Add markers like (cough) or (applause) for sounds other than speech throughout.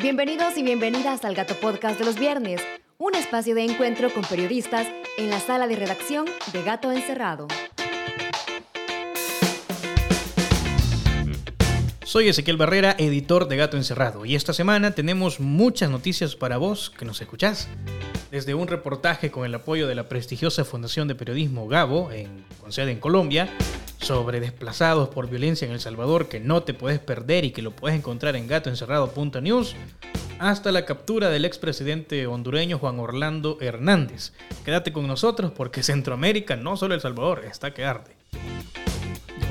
Bienvenidos y bienvenidas al Gato Podcast de los viernes, un espacio de encuentro con periodistas en la sala de redacción de Gato Encerrado. Soy Ezequiel Barrera, editor de Gato Encerrado, y esta semana tenemos muchas noticias para vos que nos escuchás. Desde un reportaje con el apoyo de la prestigiosa Fundación de Periodismo Gabo, en, con sede en Colombia, sobre desplazados por violencia en El Salvador que no te puedes perder y que lo puedes encontrar en gatoencerrado.news, hasta la captura del expresidente hondureño Juan Orlando Hernández. Quédate con nosotros porque Centroamérica, no solo El Salvador, está que arde.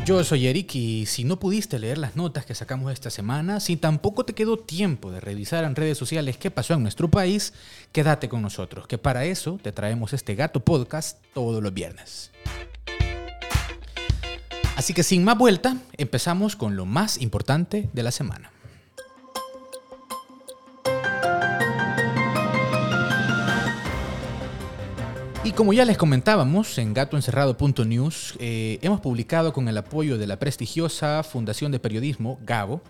Yo soy Eric y si no pudiste leer las notas que sacamos esta semana, si tampoco te quedó tiempo de revisar en redes sociales qué pasó en nuestro país, quédate con nosotros, que para eso te traemos este gato podcast todos los viernes. Así que sin más vuelta, empezamos con lo más importante de la semana. Y como ya les comentábamos en gatoencerrado.news, eh, hemos publicado con el apoyo de la prestigiosa Fundación de Periodismo, Gabo,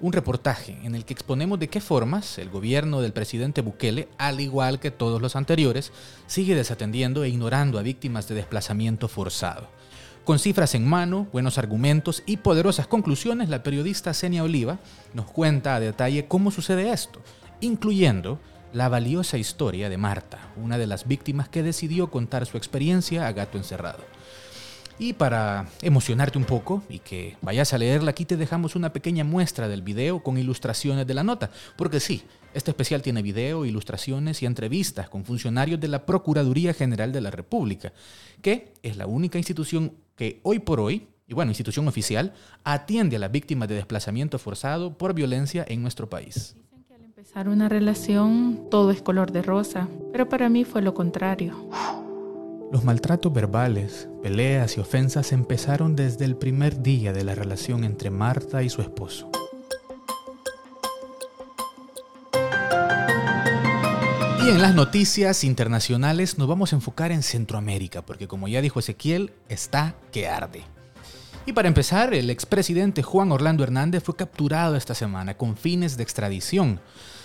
un reportaje en el que exponemos de qué formas el gobierno del presidente Bukele, al igual que todos los anteriores, sigue desatendiendo e ignorando a víctimas de desplazamiento forzado. Con cifras en mano, buenos argumentos y poderosas conclusiones, la periodista Senia Oliva nos cuenta a detalle cómo sucede esto, incluyendo la valiosa historia de Marta, una de las víctimas que decidió contar su experiencia a gato encerrado. Y para emocionarte un poco y que vayas a leerla, aquí te dejamos una pequeña muestra del video con ilustraciones de la nota, porque sí, este especial tiene video, ilustraciones y entrevistas con funcionarios de la Procuraduría General de la República, que es la única institución que hoy por hoy, y bueno, institución oficial, atiende a las víctimas de desplazamiento forzado por violencia en nuestro país empezar una relación todo es color de rosa, pero para mí fue lo contrario. Los maltratos verbales, peleas y ofensas empezaron desde el primer día de la relación entre Marta y su esposo. Y en las noticias internacionales nos vamos a enfocar en Centroamérica, porque como ya dijo Ezequiel, está que arde. Y para empezar, el expresidente Juan Orlando Hernández fue capturado esta semana con fines de extradición.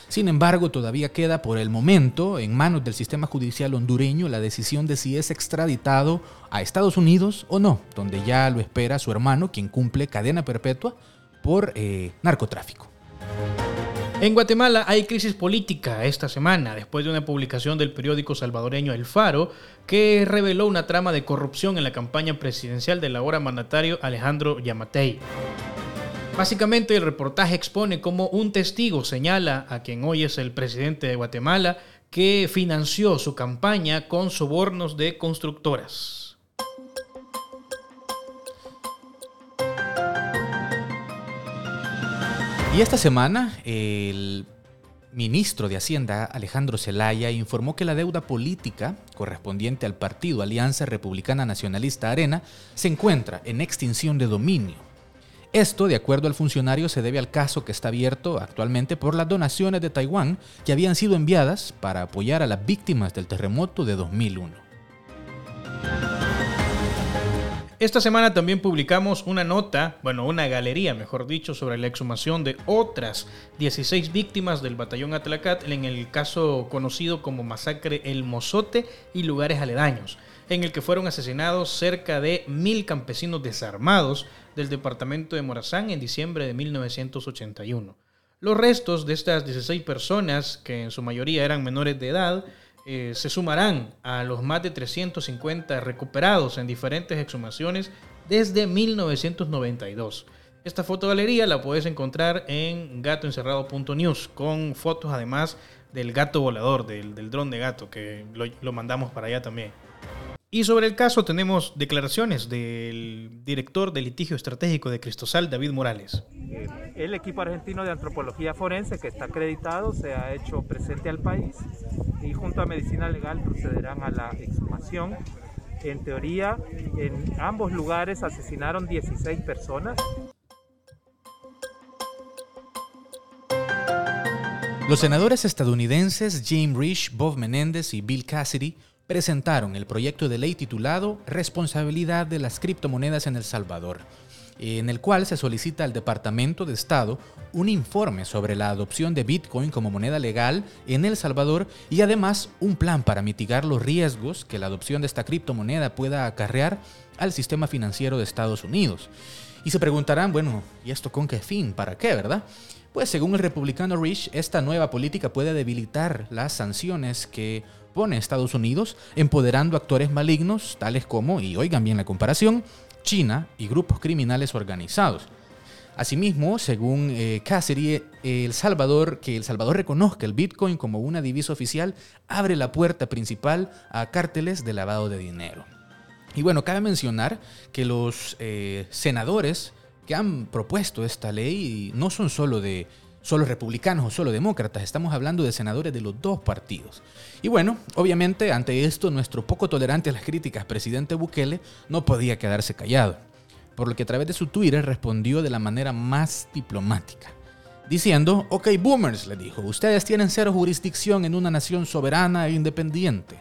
Sin embargo, todavía queda por el momento en manos del sistema judicial hondureño la decisión de si es extraditado a Estados Unidos o no, donde ya lo espera su hermano, quien cumple cadena perpetua por eh, narcotráfico. En Guatemala hay crisis política esta semana, después de una publicación del periódico salvadoreño El Faro, que reveló una trama de corrupción en la campaña presidencial del ahora mandatario Alejandro Yamatei. Básicamente el reportaje expone cómo un testigo señala a quien hoy es el presidente de Guatemala que financió su campaña con sobornos de constructoras. Y esta semana el ministro de Hacienda, Alejandro Zelaya, informó que la deuda política correspondiente al partido Alianza Republicana Nacionalista Arena se encuentra en extinción de dominio esto, de acuerdo al funcionario, se debe al caso que está abierto actualmente por las donaciones de Taiwán que habían sido enviadas para apoyar a las víctimas del terremoto de 2001. Esta semana también publicamos una nota, bueno, una galería, mejor dicho, sobre la exhumación de otras 16 víctimas del batallón Atlacat en el caso conocido como Masacre El Mozote y lugares aledaños, en el que fueron asesinados cerca de mil campesinos desarmados del departamento de Morazán en diciembre de 1981. Los restos de estas 16 personas, que en su mayoría eran menores de edad, eh, se sumarán a los más de 350 recuperados en diferentes exhumaciones desde 1992. Esta fotogalería la puedes encontrar en gatoencerrado.news con fotos además del gato volador, del, del dron de gato, que lo mandamos para allá también. Y sobre el caso tenemos declaraciones del director de litigio estratégico de Cristosal, David Morales. Eh, el equipo argentino de antropología forense que está acreditado se ha hecho presente al país y junto a medicina legal procederán a la exhumación. En teoría, en ambos lugares asesinaron 16 personas. Los senadores estadounidenses Jim Risch, Bob Menéndez y Bill Cassidy presentaron el proyecto de ley titulado Responsabilidad de las criptomonedas en El Salvador. en el cual se solicita al Departamento de Estado un informe sobre la adopción de Bitcoin como moneda legal en El Salvador y además un plan para mitigar los riesgos que la adopción de esta criptomoneda pueda acarrear al sistema financiero de Estados Unidos. Y se preguntarán, bueno, ¿y esto con qué fin? ¿Para qué, verdad? Pues según el republicano Rich, esta nueva política puede debilitar las sanciones que pone Estados Unidos, empoderando actores malignos tales como, y oigan bien la comparación, China y grupos criminales organizados. Asimismo, según eh, el Salvador, que El Salvador reconozca el Bitcoin como una divisa oficial, abre la puerta principal a cárteles de lavado de dinero. Y bueno, cabe mencionar que los eh, senadores que han propuesto esta ley no son solo de solo republicanos o solo demócratas, estamos hablando de senadores de los dos partidos. Y bueno, obviamente ante esto nuestro poco tolerante a las críticas presidente Bukele no podía quedarse callado, por lo que a través de su Twitter respondió de la manera más diplomática. Diciendo, ok boomers, le dijo, ustedes tienen cero jurisdicción en una nación soberana e independiente.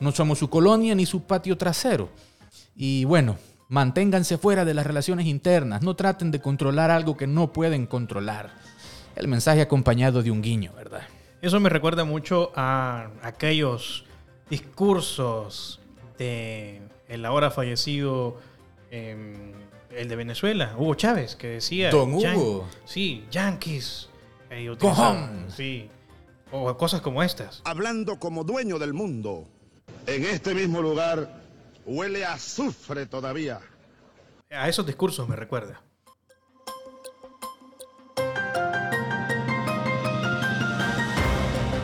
No somos su colonia ni su patio trasero. Y bueno, manténganse fuera de las relaciones internas, no traten de controlar algo que no pueden controlar. El mensaje acompañado de un guiño, ¿verdad? Eso me recuerda mucho a aquellos discursos de el ahora fallecido, em, el de Venezuela, Hugo Chávez, que decía... Don Hugo. sí, yankees. Cojón. Sí, o cosas como estas. Hablando como dueño del mundo, en este mismo lugar Huele a azufre todavía. A esos discursos me recuerda.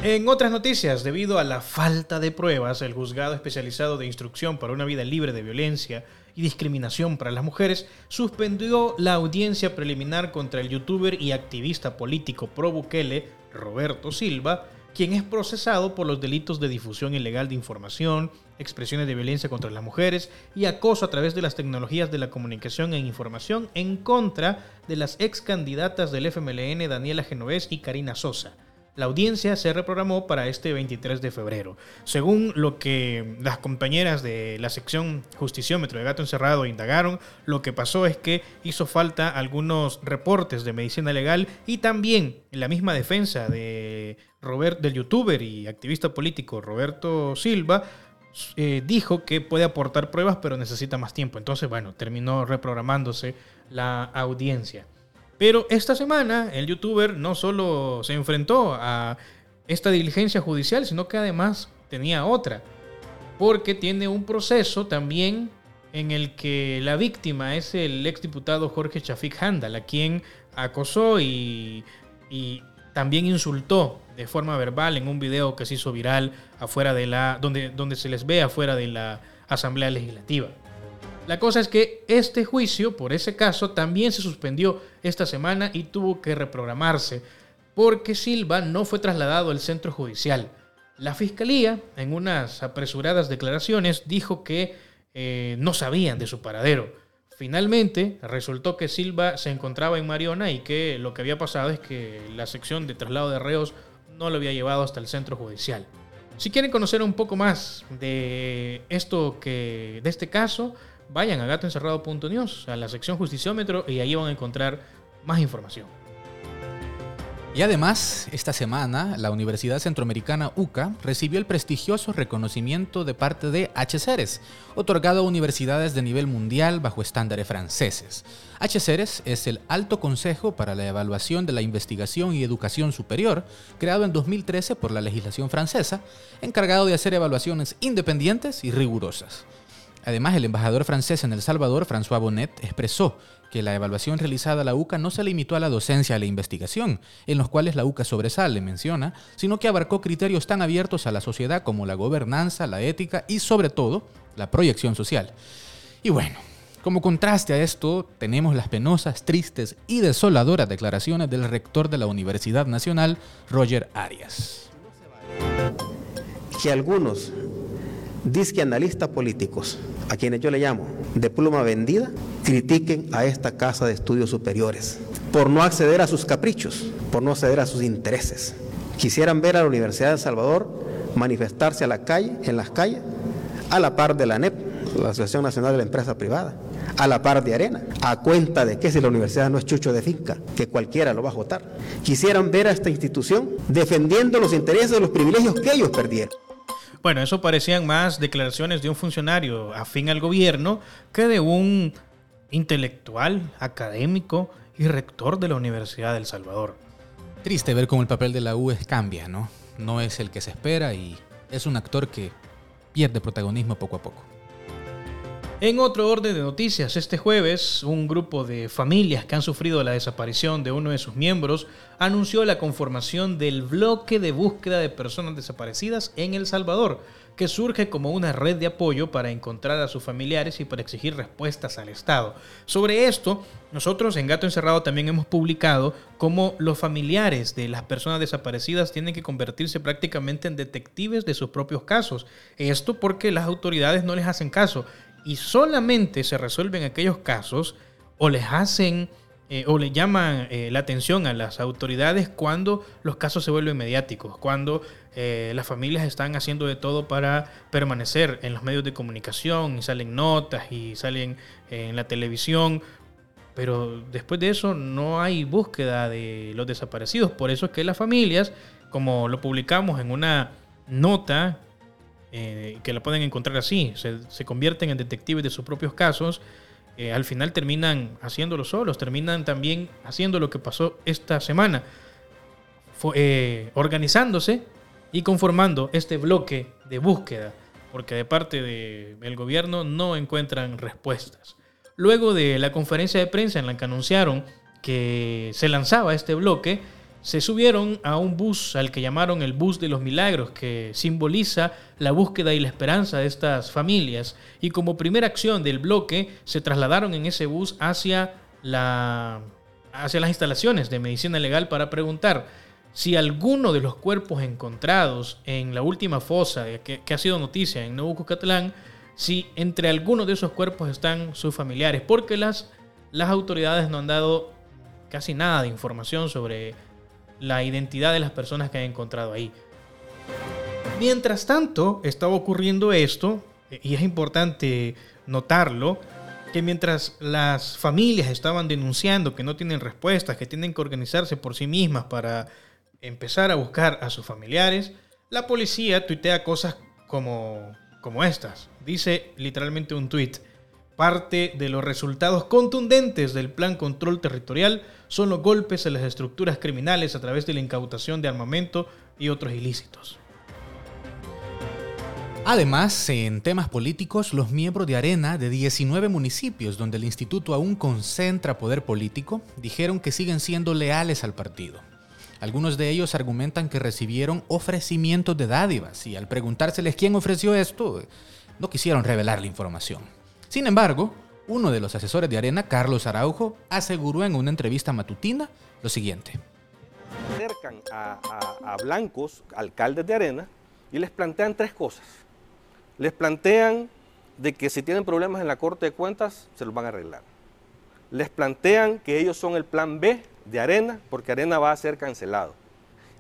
En otras noticias, debido a la falta de pruebas, el juzgado especializado de instrucción para una vida libre de violencia y discriminación para las mujeres suspendió la audiencia preliminar contra el youtuber y activista político pro Bukele, Roberto Silva, quien es procesado por los delitos de difusión ilegal de información, expresiones de violencia contra las mujeres y acoso a través de las tecnologías de la comunicación e información en contra de las ex candidatas del FMLN Daniela Genovés y Karina Sosa. La audiencia se reprogramó para este 23 de febrero. Según lo que las compañeras de la sección Justiciómetro de Gato Encerrado indagaron, lo que pasó es que hizo falta algunos reportes de medicina legal y también la misma defensa de Robert, del youtuber y activista político Roberto Silva, eh, dijo que puede aportar pruebas pero necesita más tiempo. Entonces, bueno, terminó reprogramándose la audiencia. Pero esta semana el youtuber no solo se enfrentó a esta diligencia judicial, sino que además tenía otra. Porque tiene un proceso también en el que la víctima es el exdiputado Jorge Chafik Handal, a quien acosó y, y también insultó de forma verbal en un video que se hizo viral afuera de la donde, donde se les ve afuera de la Asamblea Legislativa. La cosa es que este juicio por ese caso también se suspendió esta semana y tuvo que reprogramarse porque Silva no fue trasladado al centro judicial. La fiscalía, en unas apresuradas declaraciones, dijo que eh, no sabían de su paradero. Finalmente, resultó que Silva se encontraba en Mariona y que lo que había pasado es que la sección de traslado de reos no lo había llevado hasta el centro judicial. Si quieren conocer un poco más de esto que de este caso, vayan a gatoencerrado.news, a la sección Justiciómetro, y ahí van a encontrar más información. Y además, esta semana, la Universidad Centroamericana UCA recibió el prestigioso reconocimiento de parte de HCERES, otorgado a universidades de nivel mundial bajo estándares franceses. HCERES es el Alto Consejo para la Evaluación de la Investigación y Educación Superior, creado en 2013 por la legislación francesa, encargado de hacer evaluaciones independientes y rigurosas. Además, el embajador francés en El Salvador, François Bonnet, expresó que la evaluación realizada a la UCA no se limitó a la docencia y la investigación, en los cuales la UCA sobresale, menciona, sino que abarcó criterios tan abiertos a la sociedad como la gobernanza, la ética y, sobre todo, la proyección social. Y bueno, como contraste a esto, tenemos las penosas, tristes y desoladoras declaraciones del rector de la Universidad Nacional, Roger Arias. Que algunos disque analistas políticos, a quienes yo le llamo de pluma vendida, critiquen a esta casa de estudios superiores por no acceder a sus caprichos, por no acceder a sus intereses. Quisieran ver a la Universidad de El Salvador manifestarse a la calle, en las calles, a la par de la ANEP, la Asociación Nacional de la Empresa Privada, a la par de arena, a cuenta de que si la universidad no es chucho de finca, que cualquiera lo va a votar. Quisieran ver a esta institución defendiendo los intereses de los privilegios que ellos perdieron. Bueno, eso parecían más declaraciones de un funcionario afín al gobierno que de un intelectual, académico y rector de la Universidad del Salvador. Triste ver cómo el papel de la U cambia, ¿no? No es el que se espera y es un actor que pierde protagonismo poco a poco. En otro orden de noticias, este jueves, un grupo de familias que han sufrido la desaparición de uno de sus miembros anunció la conformación del bloque de búsqueda de personas desaparecidas en El Salvador, que surge como una red de apoyo para encontrar a sus familiares y para exigir respuestas al Estado. Sobre esto, nosotros en Gato Encerrado también hemos publicado cómo los familiares de las personas desaparecidas tienen que convertirse prácticamente en detectives de sus propios casos. Esto porque las autoridades no les hacen caso y solamente se resuelven aquellos casos o les hacen eh, o le llaman eh, la atención a las autoridades cuando los casos se vuelven mediáticos, cuando eh, las familias están haciendo de todo para permanecer en los medios de comunicación y salen notas y salen en la televisión, pero después de eso no hay búsqueda de los desaparecidos, por eso es que las familias, como lo publicamos en una nota eh, que la pueden encontrar así, se, convierten en detectives de sus propios casos, eh, al final terminan haciéndolo solos, terminan también haciendo lo que pasó esta semana, eh, organizándose y conformando este bloque de búsqueda, porque de parte del gobierno no encuentran respuestas. Luego de la conferencia de prensa en la que anunciaron que se lanzaba este bloque, se subieron a un bus al que llamaron el bus de los milagros, que simboliza la búsqueda y la esperanza de estas familias, y como primera acción del bloque se trasladaron en ese bus hacia, la, hacia las instalaciones de medicina legal para preguntar si alguno de los cuerpos encontrados en la última fosa que, ha sido noticia en Cucatlán, si entre algunos de esos cuerpos están sus familiares, porque las, las autoridades no han dado casi nada de información sobre la identidad de las personas que han encontrado ahí. Mientras tanto, estaba ocurriendo esto, y es importante notarlo, que mientras las familias estaban denunciando que no tienen respuestas, que tienen que organizarse por sí mismas para empezar a buscar a sus familiares, la policía tuitea cosas como, como estas. Dice literalmente un tuit. Parte de los resultados contundentes del Plan Control Territorial son los golpes a las estructuras criminales a través de la incautación de armamento y otros ilícitos. Además, en temas políticos, los miembros de Arena de 19 municipios donde el instituto aún concentra poder político dijeron que siguen siendo leales al partido. Algunos de ellos argumentan que recibieron ofrecimientos de dádivas y al preguntárseles quién ofreció esto, no quisieron revelar la información. Sin embargo, uno de los asesores de Arena, Carlos Araujo, aseguró en una entrevista matutina lo siguiente. Acercan a, blancos, alcaldes de Arena, y les plantean tres cosas. Les plantean de que si tienen problemas en la Corte de Cuentas, se los van a arreglar. Les plantean que ellos son el plan B de Arena, porque Arena va a ser cancelado.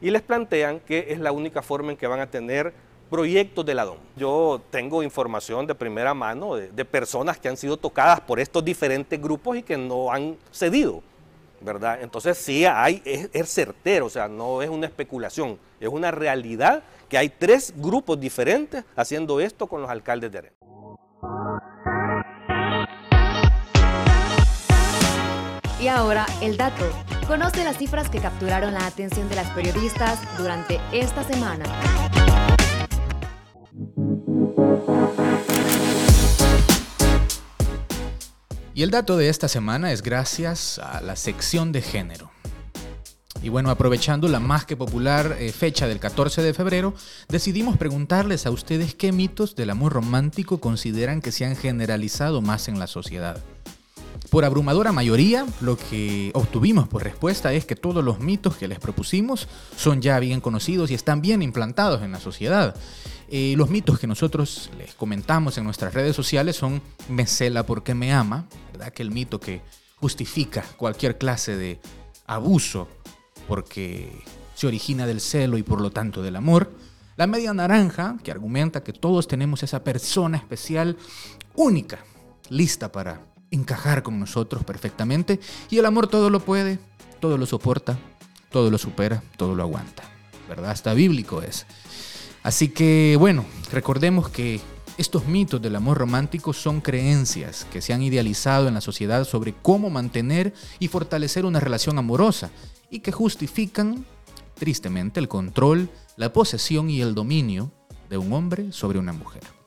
Y les plantean que es la única forma en que van a tener proyectos de la DOM. Yo tengo información de primera mano de, personas que han sido tocadas por estos diferentes grupos y que no han cedido, ¿verdad? Entonces sí hay, es, certero, o sea, no es una especulación, es una realidad que hay tres grupos diferentes haciendo esto con los alcaldes de Arena. Y ahora el dato. Conoce las cifras que capturaron la atención de las periodistas durante esta semana. Y el dato de esta semana es gracias a la sección de género. Y bueno, aprovechando la más que popular eh, fecha del 14 de febrero, decidimos preguntarles a ustedes qué mitos del amor romántico consideran que se han generalizado más en la sociedad. Por abrumadora mayoría, lo que obtuvimos por respuesta es que todos los mitos que les propusimos son ya bien conocidos y están bien implantados en la sociedad. Eh, los mitos que nosotros les comentamos en nuestras redes sociales son me cela porque me ama, ¿verdad? Que el mito que justifica cualquier clase de abuso porque se origina del celo y por lo tanto del amor. La media naranja, que argumenta que todos tenemos esa persona especial única, lista para encajar con nosotros perfectamente y el amor todo lo puede, todo lo soporta, todo lo supera, todo lo aguanta. ¿Verdad? Hasta bíblico es. Así que bueno, recordemos que estos mitos del amor romántico son creencias que se han idealizado en la sociedad sobre cómo mantener y fortalecer una relación amorosa y que justifican, tristemente, el control, la posesión y el dominio de un hombre sobre una mujer.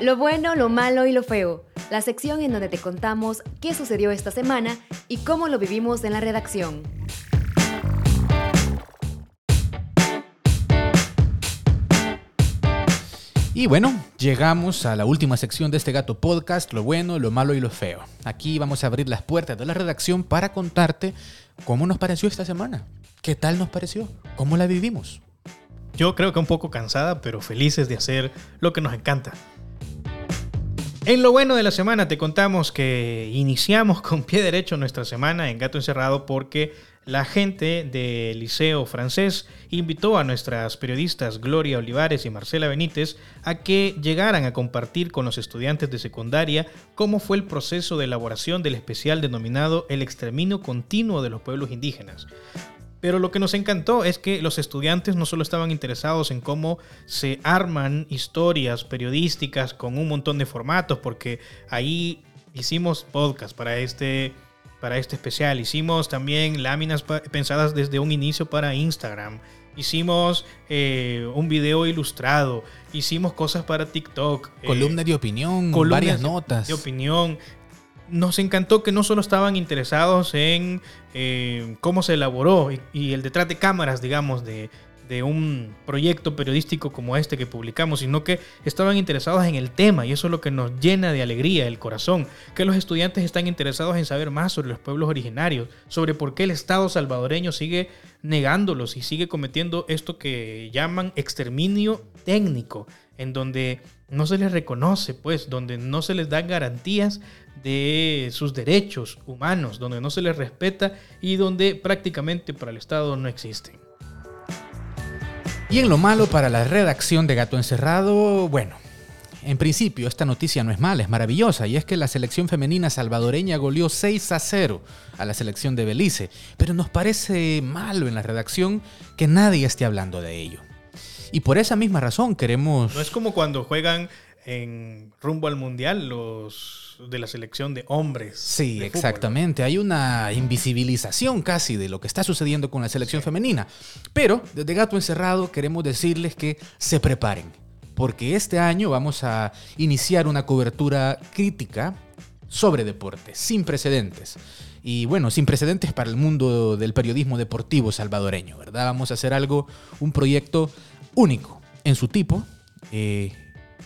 Lo bueno, lo malo y lo feo. La sección en donde te contamos qué sucedió esta semana y cómo lo vivimos en la redacción. Y bueno, llegamos a la última sección de este gato podcast, lo bueno, lo malo y lo feo. Aquí vamos a abrir las puertas de la redacción para contarte cómo nos pareció esta semana. ¿Qué tal nos pareció? ¿Cómo la vivimos? Yo creo que un poco cansada, pero felices de hacer lo que nos encanta. En lo bueno de la semana te contamos que iniciamos con pie derecho nuestra semana en Gato Encerrado porque la gente del Liceo Francés invitó a nuestras periodistas Gloria Olivares y Marcela Benítez a que llegaran a compartir con los estudiantes de secundaria cómo fue el proceso de elaboración del especial denominado El exterminio continuo de los pueblos indígenas. Pero lo que nos encantó es que los estudiantes no solo estaban interesados en cómo se arman historias periodísticas con un montón de formatos, porque ahí hicimos podcast para este para este especial. Hicimos también láminas pensadas desde un inicio para Instagram. Hicimos eh, un video ilustrado. Hicimos cosas para TikTok. Eh, columna de opinión, varias notas. De opinión. Nos encantó que no solo estaban interesados en eh, cómo se elaboró y, el detrás de cámaras, digamos, de, de un proyecto periodístico como este que publicamos, sino que estaban interesados en el tema y eso es lo que nos llena de alegría el corazón, que los estudiantes están interesados en saber más sobre los pueblos originarios, sobre por qué el Estado salvadoreño sigue negándolos y sigue cometiendo esto que llaman exterminio técnico, en donde no se les reconoce, pues, donde no se les dan garantías de sus derechos humanos, donde no se les respeta y donde prácticamente para el Estado no existen. Y en lo malo para la redacción de Gato Encerrado, bueno, en principio esta noticia no es mala, es maravillosa, y es que la selección femenina salvadoreña goleó 6 a 0 a la selección de Belice, pero nos parece malo en la redacción que nadie esté hablando de ello. Y por esa misma razón queremos... No es como cuando juegan en rumbo al mundial los de la selección de hombres. Sí, exactamente. Hay una invisibilización casi de lo que está sucediendo con la selección femenina. Pero desde Gato Encerrado queremos decirles que se preparen, porque este año vamos a iniciar una cobertura crítica sobre deportes, sin precedentes. Y bueno, sin precedentes para el mundo del periodismo deportivo salvadoreño, ¿verdad? Vamos a hacer algo, un proyecto único en su tipo. Eh,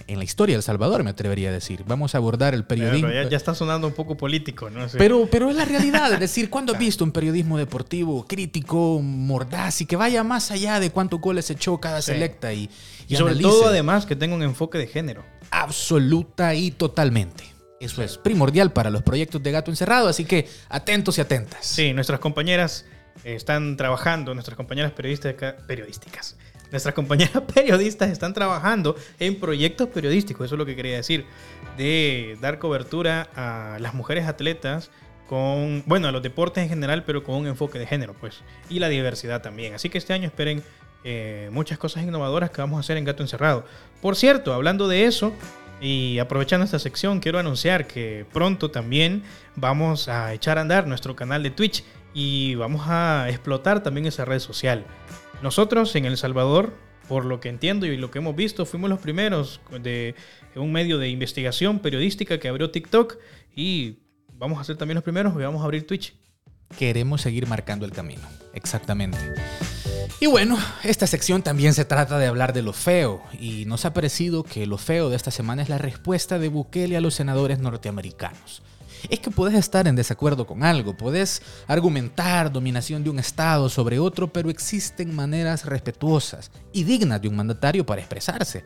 en la historia de El Salvador, me atrevería a decir. Vamos a abordar el periodismo. Pero ya, está sonando un poco político, ¿no? Pero, pero es la realidad. Es (laughs) decir, ¿cuándo has visto un periodismo deportivo crítico, mordaz y que vaya más allá de cuántos goles echó cada selecta? Y, y, sobre todo, además, que tenga un enfoque de género. Absoluta y totalmente. Eso es primordial para los proyectos de Gato Encerrado, así que atentos y atentas. Sí, nuestras compañeras están trabajando, nuestras compañeras periodísticas, periodísticas nuestras compañeras (laughs) periodistas están trabajando en proyectos periodísticos, eso es lo que quería decir, de dar cobertura a las mujeres atletas con, bueno, a los deportes en general, pero con un enfoque de género, pues, y la diversidad también. Así que este año esperen eh, muchas cosas innovadoras que vamos a hacer en Gato Encerrado. Por cierto, hablando de eso, y aprovechando esta sección, quiero anunciar que pronto también vamos a echar a andar nuestro canal de Twitch y vamos a explotar también esa red social. Nosotros en El Salvador, por lo que entiendo y lo que hemos visto, fuimos los primeros de un medio de investigación periodística que abrió TikTok y vamos a ser también los primeros y vamos a abrir Twitch. Queremos seguir marcando el camino, exactamente. Y bueno, esta sección también se trata de hablar de lo feo, y nos ha parecido que lo feo de esta semana es la respuesta de Bukele a los senadores norteamericanos. Es que puedes estar en desacuerdo con algo, puedes argumentar dominación de un Estado sobre otro, pero existen maneras respetuosas y dignas de un mandatario para expresarse.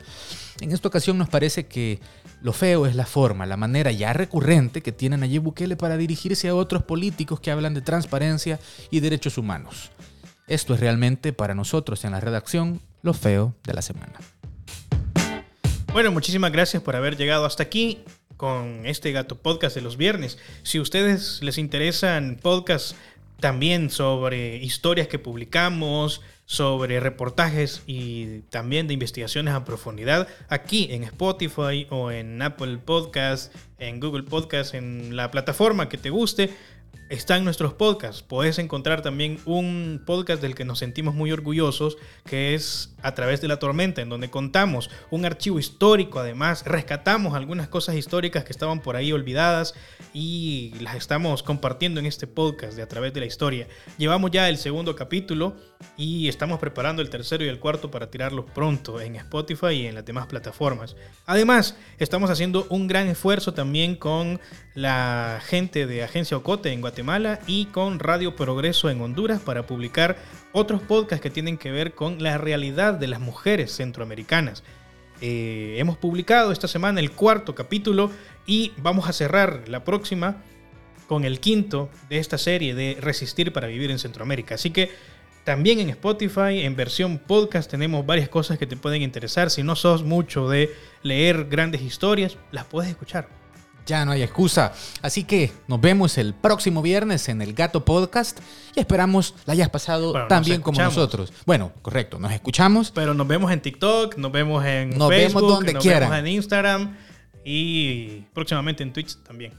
En esta ocasión nos parece que lo feo es la forma, la manera ya recurrente que tiene Nayib Bukele para dirigirse a otros políticos que hablan de transparencia y derechos humanos. Esto es realmente para nosotros en la redacción lo feo de la semana. Bueno, muchísimas gracias por haber llegado hasta aquí con este Gato Podcast de los viernes. Si a ustedes les interesan podcasts también sobre historias que publicamos, sobre reportajes y también de investigaciones a profundidad aquí en Spotify o en Apple Podcast, en Google Podcast, en la plataforma que te guste están nuestros podcasts. Puedes encontrar también un podcast del que nos sentimos muy orgullosos, que es A través de la tormenta, en donde contamos un archivo histórico, además rescatamos algunas cosas históricas que estaban por ahí olvidadas y las estamos compartiendo en este podcast de A través de la historia. Llevamos ya el segundo capítulo y estamos preparando el tercero y el cuarto para tirarlos pronto en Spotify y en las demás plataformas. Además, estamos haciendo un gran esfuerzo también con la gente de Agencia Ocote en Guatemala y con Radio Progreso en Honduras para publicar otros podcasts que tienen que ver con la realidad de las mujeres centroamericanas. Eh, hemos publicado esta semana el cuarto capítulo y vamos a cerrar la próxima con el quinto de esta serie de Resistir para Vivir en Centroamérica. Así que también en Spotify, en versión podcast, tenemos varias cosas que te pueden interesar. Si no sos mucho de leer grandes historias, las puedes escuchar. Ya no hay excusa. Así que nos vemos el próximo viernes en el Gato Podcast y esperamos la hayas pasado Bueno, tan bien como nosotros. Bueno, correcto, nos escuchamos. Pero nos vemos en TikTok, nos vemos en Nos vemos donde nos quieran. vemos en Instagram y próximamente en Twitch también.